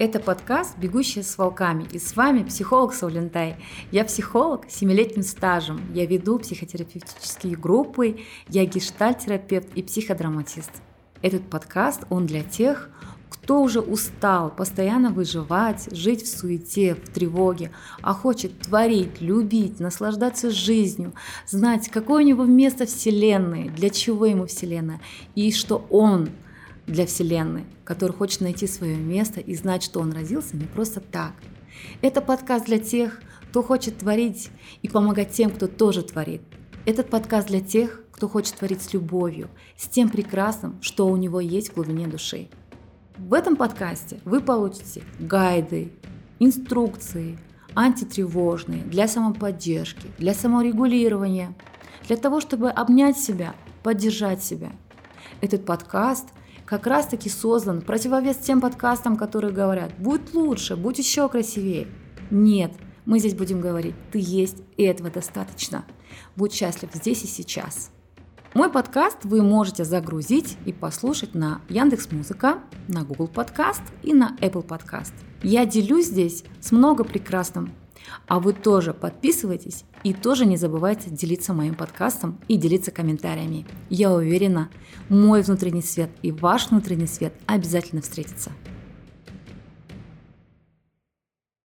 Это подкаст «Бегущие с волками» и с вами психолог Саулентай. Я психолог с 7-летним стажем. Я веду психотерапевтические группы, я гештальтерапевт и психодраматист. Этот подкаст, он для тех, кто уже устал постоянно выживать, жить в суете, в тревоге, а хочет творить, любить, наслаждаться жизнью, знать, какое у него место Вселенной, для чего ему Вселенная, и что он – для Вселенной, который хочет найти свое место и знать, что он родился не просто так. Это подкаст для тех, кто хочет творить и помогать тем, кто тоже творит. Этот подкаст для тех, кто хочет творить с любовью, с тем прекрасным, что у него есть в глубине души. В этом подкасте вы получите гайды, инструкции, антитревожные для самоподдержки, для саморегулирования, для того, чтобы обнять себя, поддержать себя. Этот подкаст как раз-таки создан противовес тем подкастам, которые говорят «будь лучше, будь еще красивее». Нет, мы здесь будем говорить «ты есть, и этого достаточно». Будь счастлив здесь и сейчас. Мой подкаст вы можете загрузить и послушать на Яндекс Музыка, на Google Подкаст и на Apple Подкаст. Я делюсь здесь с много прекрасным а вы тоже подписывайтесь и тоже не забывайте делиться моим подкастом и делиться комментариями. Я уверена, мой внутренний свет и ваш внутренний свет обязательно встретятся.